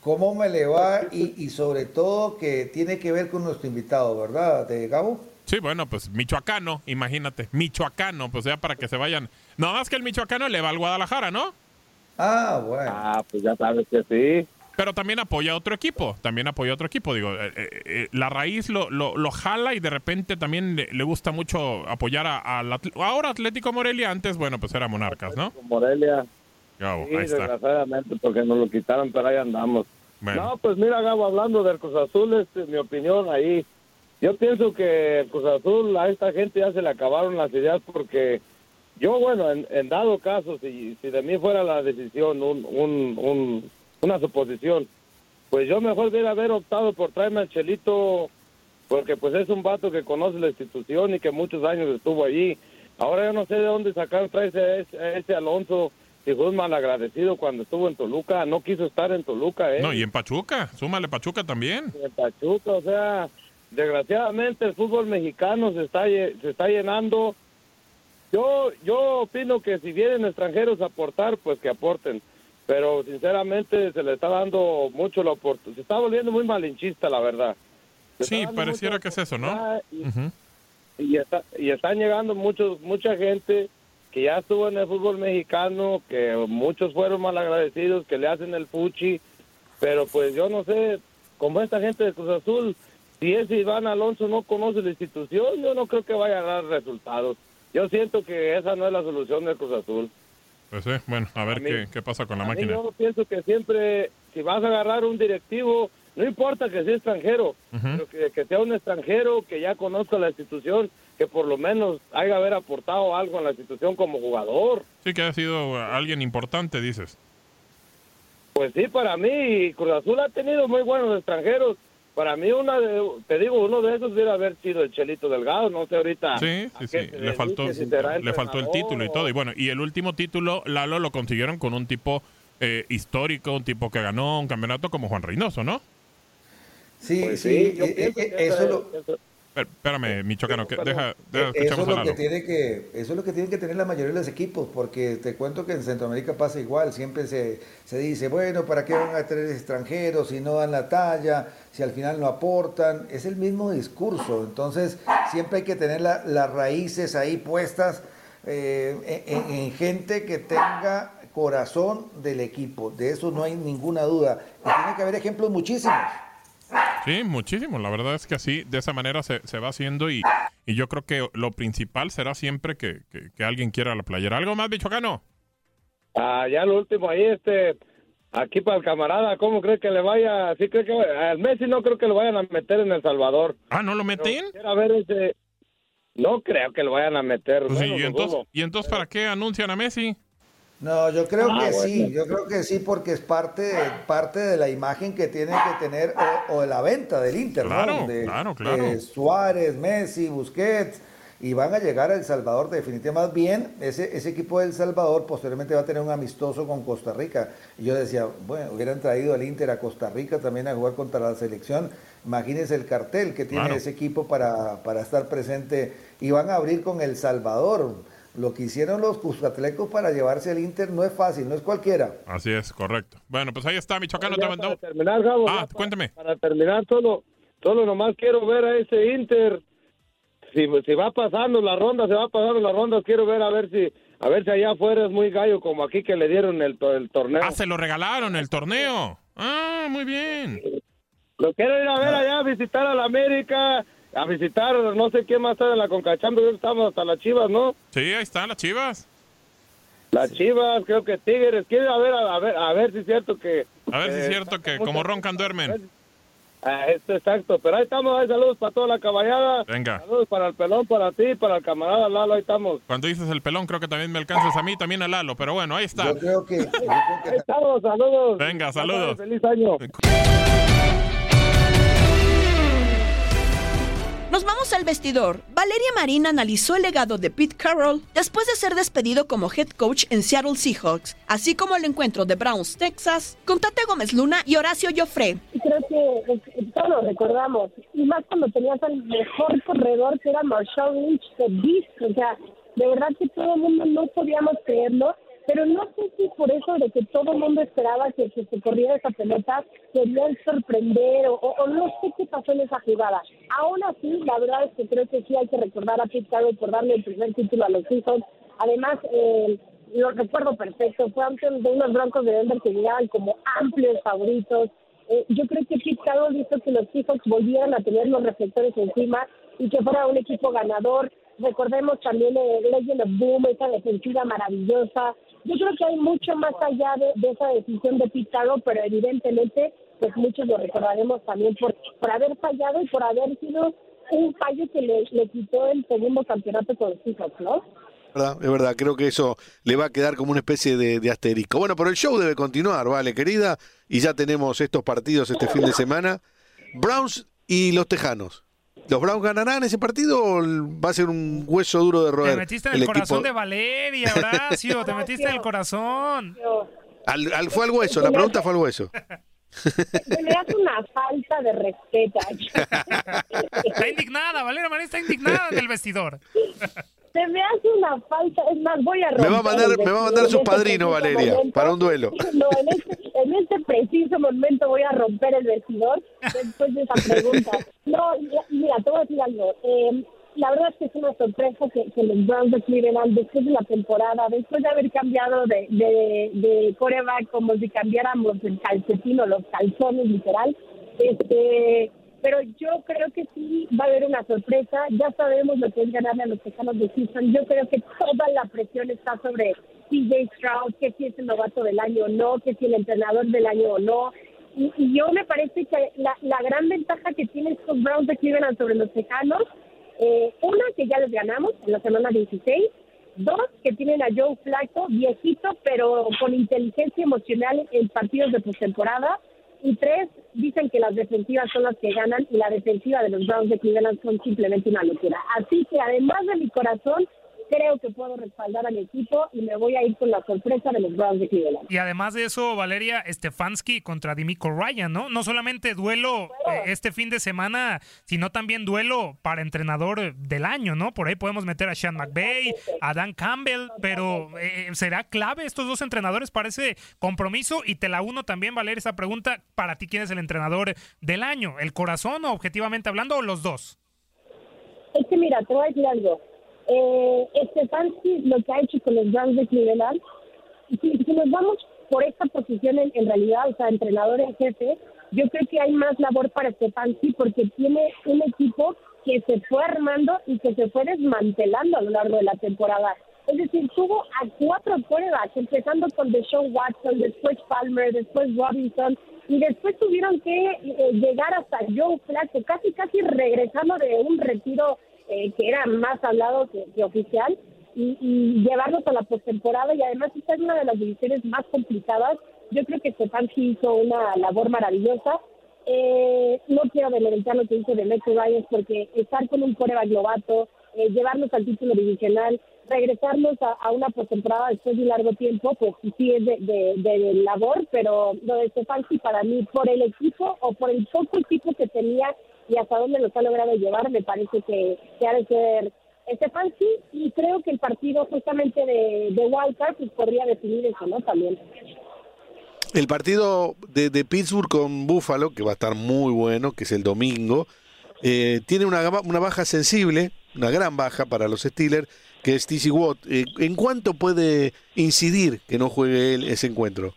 ¿Cómo me le va? Y, y sobre todo que tiene que ver con nuestro invitado, ¿verdad, de Gabo? Sí, bueno, pues michoacano, imagínate, michoacano, pues ya para que se vayan. No más que el michoacano le va al Guadalajara, ¿no? Ah, bueno. Ah, pues ya sabes que sí. Pero también apoya a otro equipo, también apoya a otro equipo. Digo, eh, eh, eh, la raíz lo, lo, lo jala y de repente también le, le gusta mucho apoyar a, Atl- ahora Atlético Morelia, antes, bueno, pues era Monarcas, ¿no? Morelia. Gabo, Sí, ahí está. desgraciadamente, porque nos lo quitaron, pero ahí andamos. Bueno. No, pues mira, Gabo, hablando del Cruz Azul, este, mi opinión ahí. Yo pienso que el Cruz Azul, a esta gente ya se le acabaron las ideas porque yo, bueno, en, en dado caso, si, si de mí fuera la decisión, un, un, un- una suposición, pues yo mejor debería haber optado por traerme al Chelito porque pues es un vato que conoce la institución y que muchos años estuvo allí. Ahora yo no sé de dónde sacar traerse a ese, a ese Alonso, que fue un malagradecido cuando estuvo en Toluca, no quiso estar en Toluca, ¿eh? No, y en Pachuca, súmale Pachuca también. en Pachuca, o sea, desgraciadamente el fútbol mexicano se está se está llenando. Yo yo opino que si vienen extranjeros a aportar, pues que aporten, pero sinceramente se le está dando mucho la oportunidad, se está volviendo muy malinchista, la verdad. Se Sí, pareciera que es eso, ¿no? y- Ujú. y está y están llegando muchos mucha gente que ya estuvo en el fútbol mexicano que muchos fueron malagradecidos que le hacen el fuchi pero pues yo no sé como esta gente de Cruz Azul si ese Iván Alonso no conoce la institución yo no creo que vaya a dar resultados yo siento que esa no es la solución de Cruz Azul Pues sí, bueno, a ver A mí- qué, qué pasa con la a mí máquina. yo pienso que siempre si vas a agarrar un directivo no importa que sea extranjero pero que, que sea un extranjero que ya conozca la institución, que por lo menos haya haber aportado algo en la institución como jugador. Sí, que ha sido alguien importante, dices. Pues sí, para mí Cruz Azul ha tenido muy buenos extranjeros. Para mí, una de, te digo, uno de esos debe haber sido el Chelito Delgado, no sé ahorita. Sí, sí, sí. Le faltó, si le faltó el título y todo. Y bueno, y el último título, Lalo, lo consiguieron con un tipo eh, histórico, un tipo que ganó un campeonato como Juan Reynoso, ¿no? Sí, Pues sí, sí, yo eh, pienso eh, que eso lo, Espera- Espérame, Michoacano, que deja, deja Eh, Eso escuchamos es, lo que tiene que, eso es lo que tienen que tener la mayoría de los equipos, porque te cuento que en Centroamérica pasa igual, siempre se, se dice, bueno, ¿para qué van a tener extranjeros si no dan la talla, si al final no aportan? Es el mismo discurso, entonces siempre hay que tener la- las raíces ahí puestas eh, en, en- en gente que tenga corazón del equipo, de eso no hay ninguna duda, y tiene que haber ejemplos muchísimos. Sí, muchísimo. La verdad es que así, de esa manera se, se va haciendo y, y yo creo que lo principal será siempre que, que- que alguien quiera la playera. ¿Algo más, Michoacano? Ah, ya lo último ahí, este, aquí para el camarada, ¿cómo cree que le vaya? Sí cree que al Messi no creo que lo vayan a meter en El Salvador. Ah, ¿no lo meten? Quiero ver ese, no creo que lo vayan a meter. Pues sí, bueno, ¿y, lo entonces, dudo. ¿Y entonces para qué anuncian a Messi? No, yo creo Ah, que bueno. sí, yo creo que sí, porque es parte de, parte de la imagen que tiene que tener, o, o de la venta del Inter, Claro, ¿no? De, claro, claro. de Suárez, Messi, Busquets, y van a llegar a El Salvador definitivamente. Más bien, ese, ese equipo de El Salvador posteriormente va a tener un amistoso con Costa Rica. Y yo decía, bueno, hubieran traído al Inter a Costa Rica también a jugar contra la selección. Imagínense el cartel que tiene Claro. ese equipo para, para estar presente. Y van a abrir con El Salvador. Lo que hicieron los Cuscatlecos para llevarse al Inter no es fácil, no es cualquiera. Así es, correcto. Bueno, pues ahí está, Michoacano. te mandó. para terminar, Gabo, Ah, cuéntame. Para terminar, solo, solo nomás quiero ver a ese Inter. Si, si va pasando la ronda, se va pasando la ronda, quiero ver a ver si a ver si allá afuera es muy gallo como aquí que le dieron el, to- el torneo. Ah, se lo regalaron el torneo. Ah, muy bien. Lo quiero ir a ver allá, a visitar a la América, a visitar no sé quién más está en la Concachampions, estamos hasta las Chivas, ¿no? Sí, ahí están las chivas. Las Chivas, creo que Tigres, quiero ir a ver, a, ver, a ver si es cierto que... A ver si eh, es cierto que como roncan duermen. Ah, es exacto, pero ahí estamos, hay saludos para toda la caballada. Venga. Saludos para el pelón, para ti, para el camarada Lalo, ahí estamos. Cuando dices el pelón, creo que también me alcanzas a mí, también a Lalo, pero bueno, ahí está. Yo creo que, Ahí estamos, saludos. Venga, saludos. Feliz año. Nos vamos al vestidor. Valeria Marín analizó el legado de Pete Carroll después de ser despedido como head coach en Seattle Seahawks, así como el encuentro de Browns, Texas, con Tate Gómez Luna y Horacio Joffre. Creo que todos lo recordamos, y más cuando tenías al mejor corredor que era Marshall Lynch de Beast, o sea, de verdad que todo el mundo no podíamos creerlo, pero no sé si por eso de que todo el mundo esperaba que, se corriera esa pelota, querían sorprender o, no sé qué pasó en esa jugada. Aún así, la verdad es que creo que sí hay que recordar a Pete Carroll por darle el primer título a los Seahawks. Además, eh, lo recuerdo perfecto, fue ante de unos broncos de Denver que llegaban como amplios favoritos. Eh, yo creo que Pete Carroll hizo que los Seahawks volvieran a tener los reflectores encima y que fuera un equipo ganador. Recordemos también el Legend of Boom, esa defensiva maravillosa. Yo creo que hay mucho más allá de, esa decisión de Carroll, pero evidentemente, pues muchos lo recordaremos también por, por haber fallado y por haber sido un fallo que le, quitó el segundo campeonato con Seahawks, ¿no? Es verdad, creo que eso le va a quedar como una especie de, de asterisco. Bueno, pero el show debe continuar, vale, querida, y ya tenemos estos partidos este fin de semana. Browns y los Tejanos. ¿Los Browns ganarán ese partido o va a ser un hueso duro de roer? Te metiste en el, corazón de Valeria, Horacio. te metiste en el corazón. Al, al- fue al hueso, la pregunta fue al hueso. Me das una falta de respeto. Está indignada, Valeria Marín está indignada en el vestidor. Se me hace una falta, es más, voy a Me va a romper mandar, me va a mandar su este padrino, preciso Valeria, momento. para un duelo. No, en este, en este preciso momento voy a romper el vestidor después de esa pregunta. No, mira, mira, te voy a decir algo. Eh, la verdad es que es una sorpresa que, que los Browns de Cleveland, después de la temporada, después de haber cambiado de, de, de coreback como si cambiáramos el calcetín o los calzones, literal, este pero yo creo que sí va a haber una sorpresa. Ya sabemos lo que es ganarle a los Tejanos de Houston. Yo creo que toda la presión está sobre CJ Stroud, que si es el novato del año o no, que si el entrenador del año o no. Y, yo me parece que la, la gran ventaja que tienen estos Browns de Cleveland sobre los Tejanos, eh, una, que ya les ganamos en la semana 16. Dos, que tienen a Joe Flacco, viejito, pero con inteligencia emocional en partidos de postemporada. Y tres, dicen que las defensivas son las que ganan y la defensiva de los Browns de Cleveland son simplemente una locura. Así que además de mi corazón, creo que puedo respaldar a mi equipo y me voy a ir con la sorpresa de los Browns de Cleveland. Y además de eso, Valeria Stefanski contra Dimico Ryan, ¿no? No solamente duelo eh, este fin de semana, sino también duelo para entrenador del año, ¿no? Por ahí podemos meter a Sean McVay, a Dan Campbell, pero eh, ¿será clave estos dos entrenadores para ese compromiso? Y te la uno también, Valeria, esa pregunta, para ti, ¿quién es el entrenador del año? ¿El corazón o objetivamente hablando o los dos? Es que mira, te voy a decir algo. Eh, Stefanski lo que ha hecho con los Browns de Cleveland, si, nos vamos por esta posición en, realidad, o sea, entrenador en jefe, yo creo que hay más labor para Stefanski porque tiene un equipo que se fue armando y que se fue desmantelando a lo largo de la temporada. Es decir, tuvo a cuatro quarterbacks, empezando con Deshaun Watson, después Palmer, después Robinson, y después tuvieron que eh, llegar hasta Joe Flacco, casi casi regresando de un retiro eh, que era más hablado que, oficial, y, y llevarlos a la postemporada, y además esta es una de las divisiones más complicadas. Yo creo que Stefanski hizo una labor maravillosa. Eh, no quiero demeritar lo que hizo de Metro Ryan porque estar con un coreback novato, eh, llevarnos al título divisional, regresarnos a, una postemporada después de un largo tiempo, pues sí es de, de, de labor, pero lo de Stefanski para mí, por el equipo o por el poco equipo que tenía y hasta dónde los ha logrado llevar, me parece que, que ha de ser Stefanski y creo que el partido justamente de, de Wildcard pues podría definir eso, ¿no? También. El partido de, de Pittsburgh con Buffalo, que va a estar muy bueno, que es el domingo, eh, tiene una, una baja sensible, una gran baja para los Steelers, que es TC Watt. Eh, ¿En cuánto puede incidir que no juegue él ese encuentro?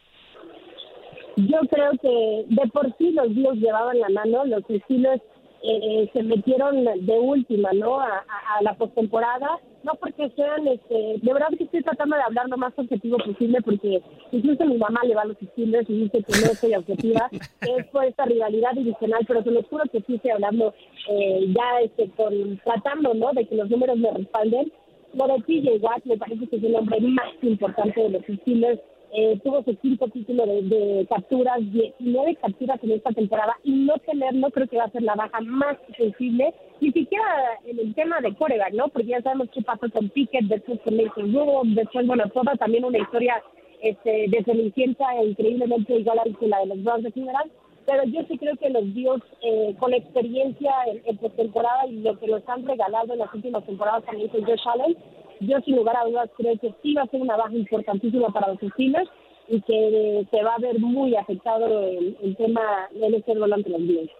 Yo creo que de por sí los Bills llevaban la mano, los Steelers eh, se metieron de última, ¿no? A, a- a la postemporada, no porque sean, este, de verdad que estoy tratando de hablar lo más objetivo posible porque incluso mi mamá le va a los Steelers y dice que no soy objetiva, es por esta rivalidad divisional, pero te lo juro que sí estoy hablando eh, ya este, con, tratando, ¿no? De que los números me respalden. Lo de TJ Watt me parece que es el hombre más importante de los Steelers. Eh, tuvo su quinto título de, de capturas, 19 capturas en esta temporada y no tenerlo creo que va a ser la baja más sensible, ni siquiera en el tema de coreback, ¿no? Porque ya sabemos qué pasó con Pickett, después con Mason Rudolph, después, bueno, toda también una historia este, de Cenicienta increíblemente igual a la de los Browns de Cleveland, pero yo sí creo que los Bills, eh, con experiencia en, en postemporada y lo que nos han regalado en las últimas temporadas también con Josh Allen, yo sin lugar a dudas creo que sí va a ser una baja importantísima para los Steelers y que eh, se va a ver muy afectado el, el tema del este volante los Bills.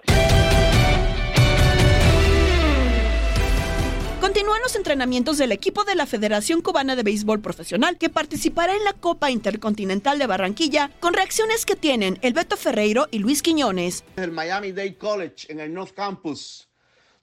Continúan los entrenamientos del equipo de la Federación Cubana de Béisbol Profesional que participará en la Copa Intercontinental de Barranquilla con reacciones que tienen el Beto Ferreiro y Luis Quiñones. el Miami Dade College en el North Campus,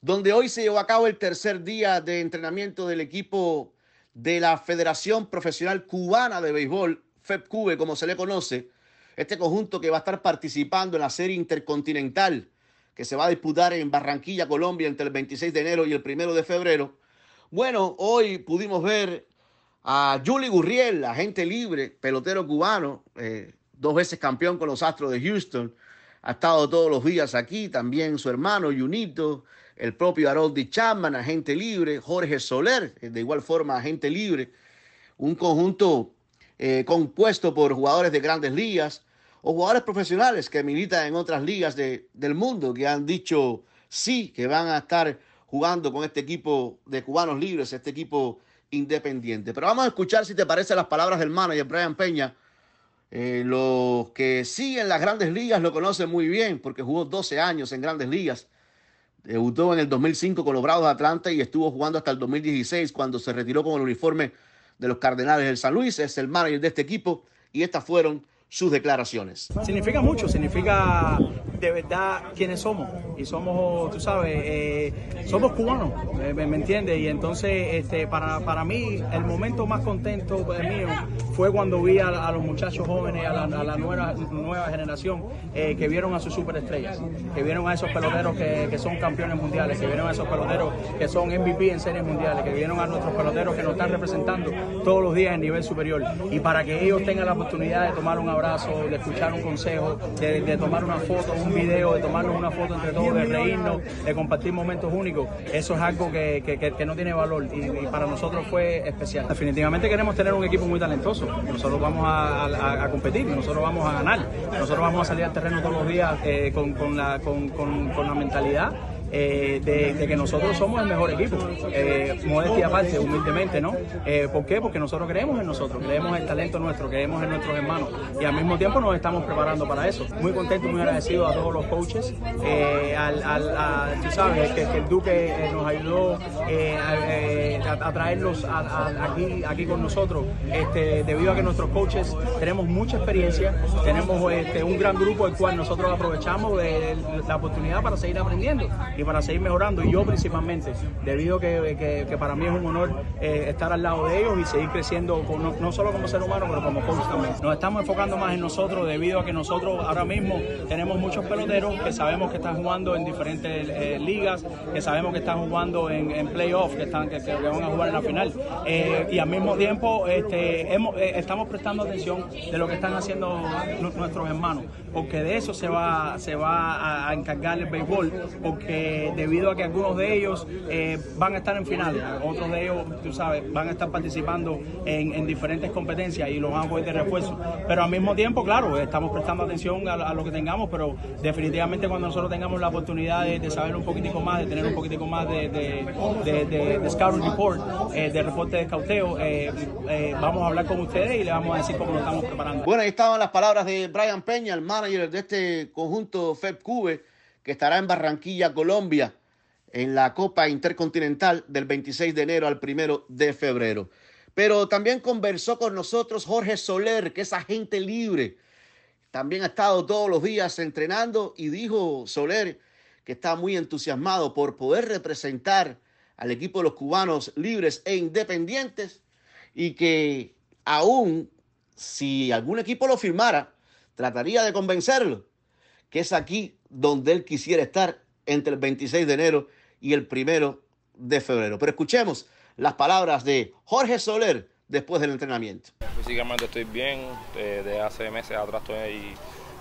donde hoy se llevó a cabo el tercer día de entrenamiento del equipo de la Federación Profesional Cubana de Béisbol, FEPCUBE, como se le conoce, este conjunto que va a estar participando en la serie intercontinental que se va a disputar en Barranquilla, Colombia, entre el 26 de enero y el 1 de febrero. Bueno, hoy pudimos ver a Julie Gurriel, agente libre, pelotero cubano, eh, dos veces campeón con los Astros de Houston. Ha estado todos los días aquí, también su hermano Junito, el propio Haroldi Chapman, agente libre, Jorge Soler, eh, de igual forma agente libre. Un conjunto eh, compuesto por jugadores de grandes ligas o jugadores profesionales que militan en otras ligas de- del mundo, que han dicho sí, que van a estar jugando con este equipo de cubanos libres, este equipo independiente. Pero vamos a escuchar si te parecen las palabras del manager Brian Peña. Eh, los que siguen las grandes ligas lo conocen muy bien porque jugó 12 años en grandes ligas. Debutó en el 2005 con los Bravos de Atlanta y estuvo jugando hasta el 2016 cuando se retiró con el uniforme de los Cardenales del San Luis. Es el manager de este equipo y estas fueron sus declaraciones. Significa mucho, significa de verdad quiénes somos. Y somos, tú sabes, eh, somos cubanos, ¿me, entiendes? Y entonces, este, para, para mí, el momento más contento mío fue cuando vi a, a los muchachos jóvenes, a la, a la nueva, nueva generación, eh, que vieron a sus superestrellas, que vieron a esos peloteros que, que son campeones mundiales, que vieron a esos peloteros que son MVP en series mundiales, que vieron a nuestros peloteros que nos están representando todos los días en nivel superior. Y para que ellos tengan la oportunidad de tomar un abrazo, de escuchar un consejo, de, de tomar una foto, un video, de tomarnos una foto entre todos, de reírnos, de compartir momentos únicos, eso es algo que, que- que- que no tiene valor y, y para nosotros fue especial. Definitivamente queremos tener un equipo muy talentoso. Nosotros vamos a, a- a competir, nosotros vamos a ganar, nosotros vamos a salir al terreno todos los días eh, con, con la, con- con- con la mentalidad eh, de, que nosotros somos el mejor equipo. Eh, modestia aparte, humildemente, ¿no? Eh, ¿Por qué? Porque nosotros creemos en nosotros, creemos en el talento nuestro, creemos en nuestros hermanos y al mismo tiempo nos estamos preparando para eso. Muy contento, muy agradecido a todos los coaches, al, al- a- tú sabes, que, el Duque nos ayudó a, traerlos aquí, aquí con nosotros, este, debido a que nuestros coaches tenemos mucha experiencia, tenemos este, un gran grupo el cual nosotros aprovechamos la oportunidad para seguir aprendiendo para seguir mejorando. Y yo principalmente, debido que, que- para mí es un honor eh, estar al lado de ellos y seguir creciendo, con- no, no solo como ser humano, pero como coach también. Nos estamos enfocando más en nosotros debido a que nosotros ahora mismo tenemos muchos peloteros que sabemos que están jugando en diferentes eh, ligas, que sabemos que están jugando en, playoffs, que, están, que, que van a jugar en la final. Eh, y al mismo tiempo este, hemos- eh, estamos prestando atención de lo que están haciendo nu- nuestros hermanos, porque de eso se va, se va a encargar el béisbol, porque debido a que algunos de ellos eh, van a estar en finales, otros de ellos, tú sabes, van a estar participando en, en diferentes competencias y los van a coger de refuerzo. Pero al mismo tiempo, claro, estamos prestando atención a, lo que tengamos, pero definitivamente cuando nosotros tengamos la oportunidad de, saber un poquitico más, de tener un poquitico más de, de, scouting report, eh, de reporte de escauteo, eh, eh, vamos a hablar con ustedes y le vamos a decir cómo nos estamos preparando. Bueno, ahí estaban las palabras de Brian Peña, el manager de este conjunto FEP Cube, que estará en Barranquilla, Colombia, en la Copa Intercontinental del 26 de enero al 1 de febrero. Pero también conversó con nosotros Jorge Soler, que es agente libre. También ha estado todos los días entrenando y dijo Soler que está muy entusiasmado por poder representar al equipo de los cubanos libres e independientes y que aún si algún equipo lo firmara, trataría de convencerlo que es aquí donde él quisiera estar entre el 26 de enero y el primero de febrero. Pero escuchemos las palabras de Jorge Soler después del entrenamiento. Físicamente estoy bien, eh, de hace meses atrás estoy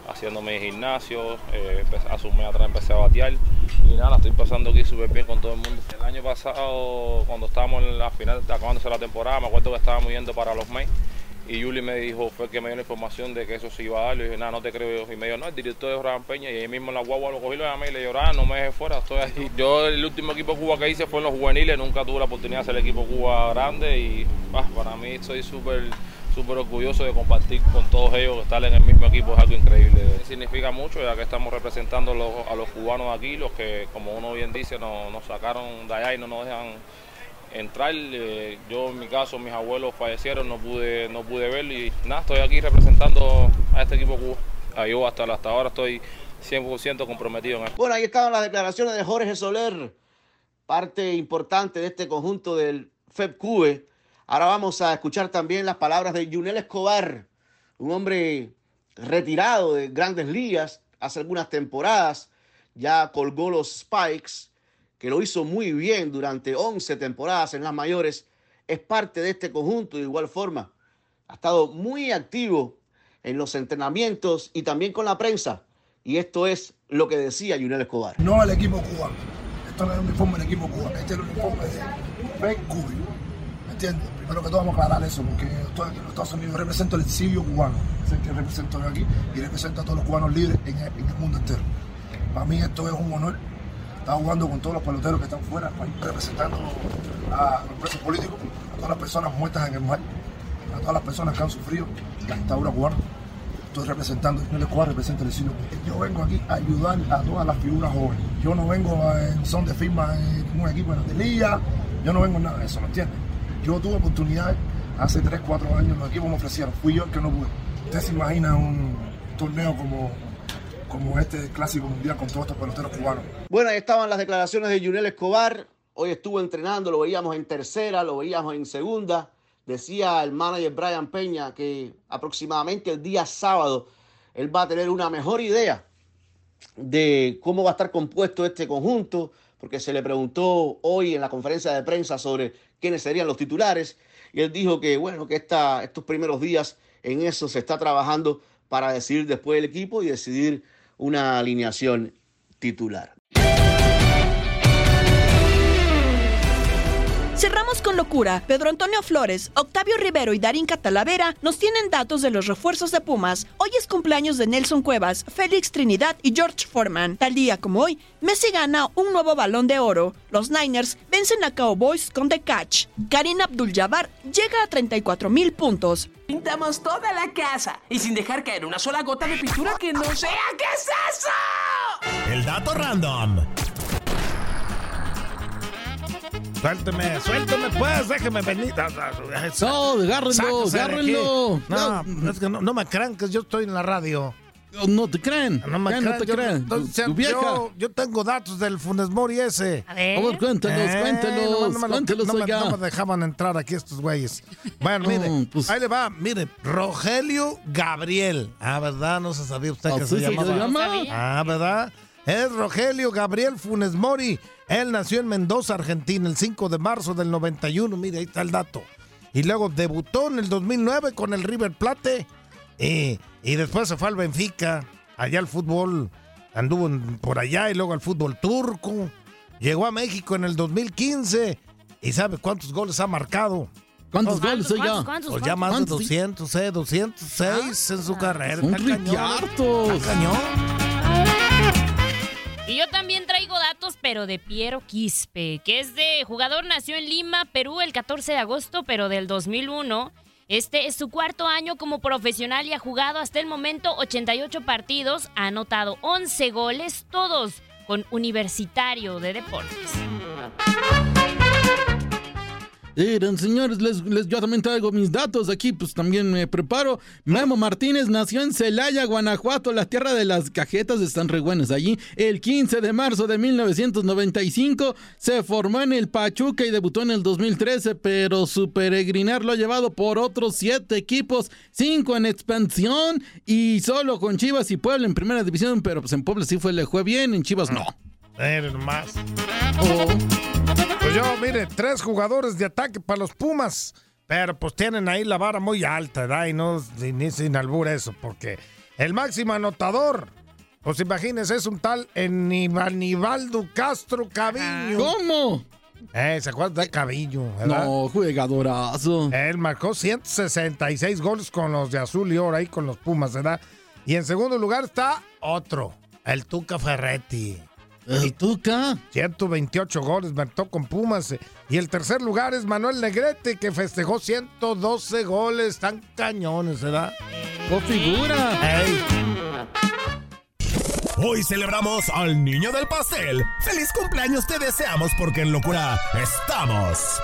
haciendo mi gimnasio, eh, un mes atrás empecé a batear y nada, estoy pasando aquí súper bien con todo el mundo. El año pasado, cuando estábamos en la final, acabándose la temporada, me acuerdo que estábamos yendo para los Mets y Juli me dijo, fue que me dio la información de que eso se iba a dar. Le dije, nada, no te creo. Y me dijo, no, el director de Abraham Peña. Y ahí mismo en la guagua lo cogí, lo llamé y le lloraba, no me dejes fuera, estoy aquí. Yo, el último equipo Cuba que hice fue en los juveniles. Nunca tuve la oportunidad de hacer el equipo Cuba grande. Y ah, para mí estoy súper súper orgulloso de compartir con todos ellos, estar en el mismo equipo es algo increíble. Significa mucho ya que estamos representando a los, cubanos aquí, los que como uno bien dice nos, nos sacaron de allá y no nos dejan entrar. Eh, yo en mi caso, mis abuelos fallecieron, no pude, no pude verlo y nada, estoy aquí representando a este equipo Cuba. Ah, yo hasta, hasta ahora estoy 100% comprometido en esto. Bueno, ahí estaban las declaraciones de Jorge Soler, parte importante de este conjunto del FEP Ahora vamos a escuchar también las palabras de Junel Escobar, un hombre retirado de grandes ligas hace algunas temporadas, ya colgó los Spikes que lo hizo muy bien durante 11 temporadas en las mayores, es parte de este conjunto de igual forma. Ha estado muy activo en los entrenamientos y también con la prensa. Y esto es lo que decía Junel Escobar. No al equipo cubano. Esto no es el uniforme del equipo cubano. Este es el uniforme de Ben ¿Me entiendes? Primero que todo vamos a aclarar eso, porque estoy aquí en los Estados Unidos represento el exilio cubano. Es el que represento aquí y represento a todos los cubanos libres en el, en el mundo entero. Para mí esto es un honor está jugando con todos los peloteros que están fuera, representando a los presos políticos, a todas las personas muertas en el mar, a todas las personas que han sufrido la dictadura cubana. Estoy representando, el Escobar representa el siglo Yo vengo aquí a ayudar a todas las figuras jóvenes. Yo no vengo en son de firma en ningún equipo de la yo no vengo en nada de eso, ¿me entiendes? Yo tuve oportunidad hace 3, 4 años, los equipos me ofrecieron, fui yo el que no pude. Usted se imagina un torneo como como este clásico mundial con todos estos peloteros cubanos. Bueno, ahí estaban las declaraciones de Junel Escobar. Hoy estuvo entrenando, lo veíamos en tercera, lo veíamos en segunda. Decía el manager Brian Peña que aproximadamente el día sábado él va a tener una mejor idea de cómo va a estar compuesto este conjunto, porque se le preguntó hoy en la conferencia de prensa sobre quiénes serían los titulares, y él dijo que, bueno, que estos primeros días en eso se está trabajando para decidir después el equipo y decidir una alineación titular. Cerramos con locura. Pedro Antonio Flores, Octavio Rivero y Darín Catalavera nos tienen datos de los refuerzos de Pumas. Hoy es cumpleaños de Nelson Cuevas, Félix Trinidad y George Foreman. Tal día como hoy, Messi gana un nuevo balón de oro. Los Niners vencen a Cowboys con The Catch. Karim Abdul-Jabbar llega a 34 mil puntos. Pintamos toda la casa y sin dejar caer una sola gota de pintura que no sea. ¿Qué es eso? El dato random. Suélteme, suélteme pues, déjeme venir. No, agárrenlo, agárrenlo. No, es que no, me crean que yo estoy en la radio. No te creen. No me creen. No te creen. Yo, yo, tengo datos del Funes Mori ese. A ver, cuéntanos, eh, cuéntanos. No, cuéntanos no, no, me dejaban entrar aquí estos güeyes. Bueno, mire, pues, ahí le va. Mire, Rogelio Gabriel. Ah, ¿verdad? No se sabía usted que se, llamaba. se llama. Ah, ¿verdad? Es Rogelio Gabriel Funes Mori. Él nació en Mendoza, Argentina, el 5 de marzo del 91. Mire, ahí está el dato. Y luego debutó en el 2009 con el River Plate. Y, después se fue al Benfica. Allá al fútbol. Anduvo por allá y luego al fútbol turco. Llegó a México en el 2015. ¿Y sabe cuántos goles ha marcado? ¿Cuántos goles ya? Pues ya más de 200, eh, 206 en su carrera. Son cañón. cañón. Y yo también traigo datos, pero de Piero Quispe, que es de jugador, nació en Lima, Perú, el 14 de agosto, pero del 2001. Este es su cuarto año como profesional y ha jugado hasta el momento 88 partidos, ha anotado 11 goles, todos con Universitario de Deportes. Eran señores, les, les- yo también traigo mis datos aquí, pues también me preparo. Memo Martínez nació en Celaya, Guanajuato, la tierra de las cajetas, están re buenas allí. El 15 de marzo de 1995 se formó en el Pachuca y debutó en el 2013, pero su peregrinar lo ha llevado por otros siete equipos, cinco en expansión y solo con Chivas y Puebla en primera división, pero pues en Puebla sí fue, le fue bien, en Chivas no. Miren nomás. Pues yo, mire, tres jugadores de ataque para los Pumas. Pero pues tienen ahí la vara muy alta, ¿verdad? Y no, ni, sin albur eso, porque el máximo anotador, pues imagínense, es un tal Aníbaldo Castro Caviño. ¿Cómo? Eh, ¿se acuerdan de Caviño? ¿verdad? No, jugadorazo. Él marcó 166 goles con los de azul y oro ahí con los Pumas, ¿verdad? Y en segundo lugar está otro, el Tuca Ferretti. ¿El Tuca? 128 goles marcó con Pumas. Y el tercer lugar es Manuel Negrete, que festejó 112 goles. Tan cañones, ¿verdad? ¡Oh, figura! Hoy celebramos al niño del pastel. ¡Feliz cumpleaños te deseamos porque en locura estamos!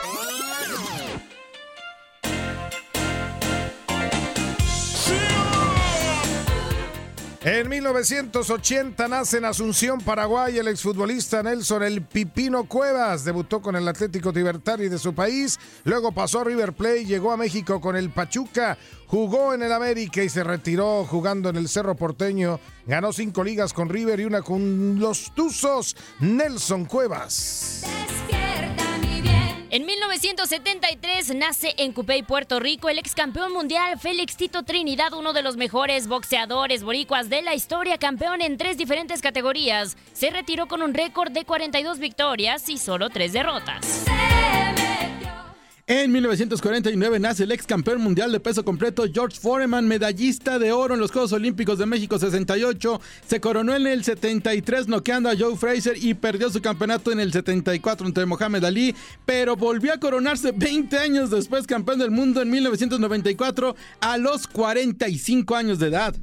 En 1980 nace en Asunción, Paraguay, el exfutbolista Nelson El Pipino Cuevas. Debutó con el Atlético Libertari de su país, luego pasó a River Plate, llegó a México con el Pachuca, jugó en el América y se retiró jugando en el Cerro Porteño. Ganó cinco ligas con River y una con los Tuzos. Nelson Cuevas. En 1973 nace en Cupey, Puerto Rico, el ex campeón mundial Félix Tito Trinidad, uno de los mejores boxeadores boricuas de la historia, campeón en tres diferentes categorías. Se retiró con un récord de 42 victorias y solo tres derrotas. En 1949 nace el ex campeón mundial de peso completo George Foreman, medallista de oro en los Juegos Olímpicos de México 68. Se coronó en el 73 noqueando a Joe Fraser y perdió su campeonato en el 74 ante Mohamed Ali, pero volvió a coronarse 20 años después campeón del mundo en 1994 a los 45 años de edad.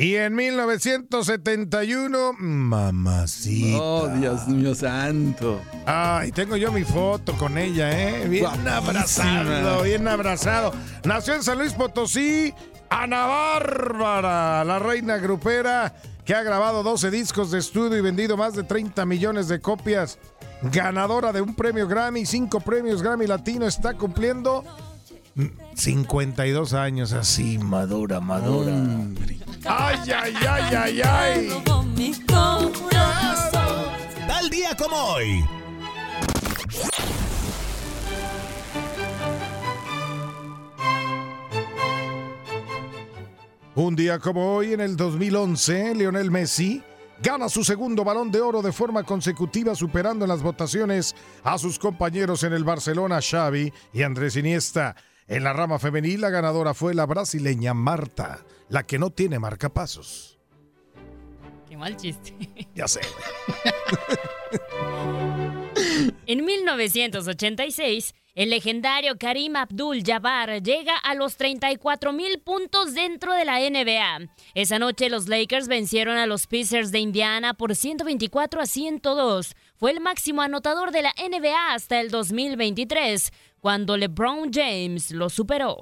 Y en 1971, mamacita. Oh, Dios mío santo. Ay, tengo yo mi foto con ella, ¿eh? Bien Guapísima. abrazado, bien abrazado. Nació en San Luis Potosí, Ana Bárbara, la reina grupera, que ha grabado 12 discos de estudio y vendido más de 30 millones de copias. Ganadora de un premio Grammy, cinco premios Grammy Latino, está cumpliendo 52 años así, madura, madura. Ay, ay, ay, ay, ay. Tal día como hoy. Un día como hoy, en el 2011, Lionel Messi gana su segundo balón de oro de forma consecutiva, superando en las votaciones a sus compañeros en el Barcelona, Xavi y Andrés Iniesta. En la rama femenil, la ganadora fue la brasileña Marta, la que no tiene marcapasos. Qué mal chiste. Ya sé. En 1986, el legendario Karim Abdul-Jabbar llega a los 34 mil puntos dentro de la NBA. Esa noche los Lakers vencieron a los Pacers de Indiana por 124 a 102. Fue el máximo anotador de la NBA hasta el 2023, cuando LeBron James lo superó.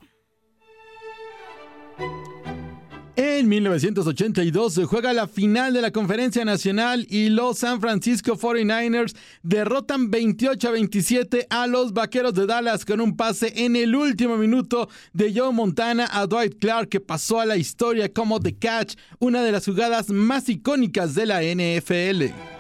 En 1982 se juega la final de la Conferencia Nacional y los San Francisco 49ers derrotan 28 a 27 a los Vaqueros de Dallas con un pase en el último minuto de Joe Montana a Dwight Clark que pasó a la historia como The Catch, una de las jugadas más icónicas de la NFL.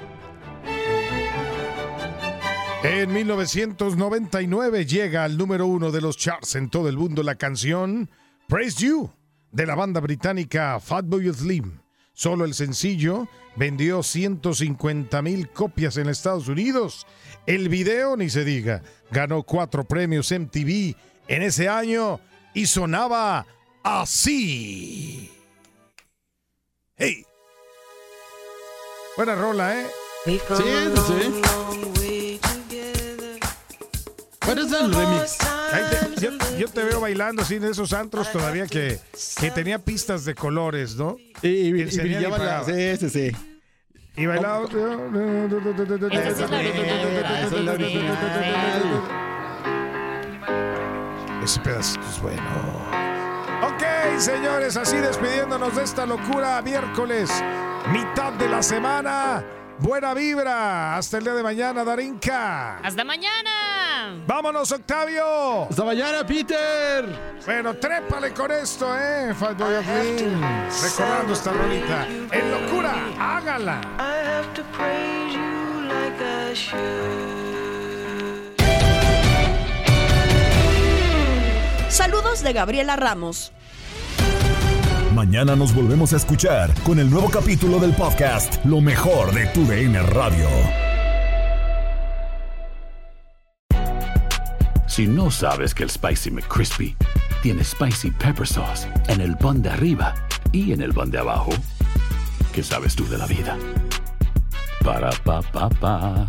En 1999 llega al número uno de los charts en todo el mundo la canción Praise You de la banda británica Fatboy Slim. Solo el sencillo vendió 150 mil copias en Estados Unidos. El video, ni se diga, ganó cuatro premios MTV en ese año y sonaba así. ¡Hey! Buena rola, ¿eh? Sí, sí. ¿Cuál es el remix? Te- yo, yo te veo bailando así en esos antros todavía que, que tenía pistas de colores, ¿no? Y, y, Que y encendían y brillaban las- apagaban. Sí, sí, sí. Y bailaba. Esa es la original, esa es la original. ese pedacito es bueno. Ok, señores, así despidiéndonos de esta locura miércoles, mitad de la semana. Buena vibra. Hasta el día de mañana, Darinka. Hasta mañana. Vámonos, Octavio. Hasta mañana, Peter. Bueno, trépale con esto, ¿eh? Fatboy. Recordando esta rolita. En locura, hágala. Saludos de Gabriela Ramos. Mañana nos volvemos a escuchar con el nuevo capítulo del podcast Lo mejor de tu DN Radio. Si no sabes que el Spicy McCrispy tiene Spicy Pepper Sauce en el pan de arriba y en el pan de abajo, ¿qué sabes tú de la vida? Para, pa, pa, pa.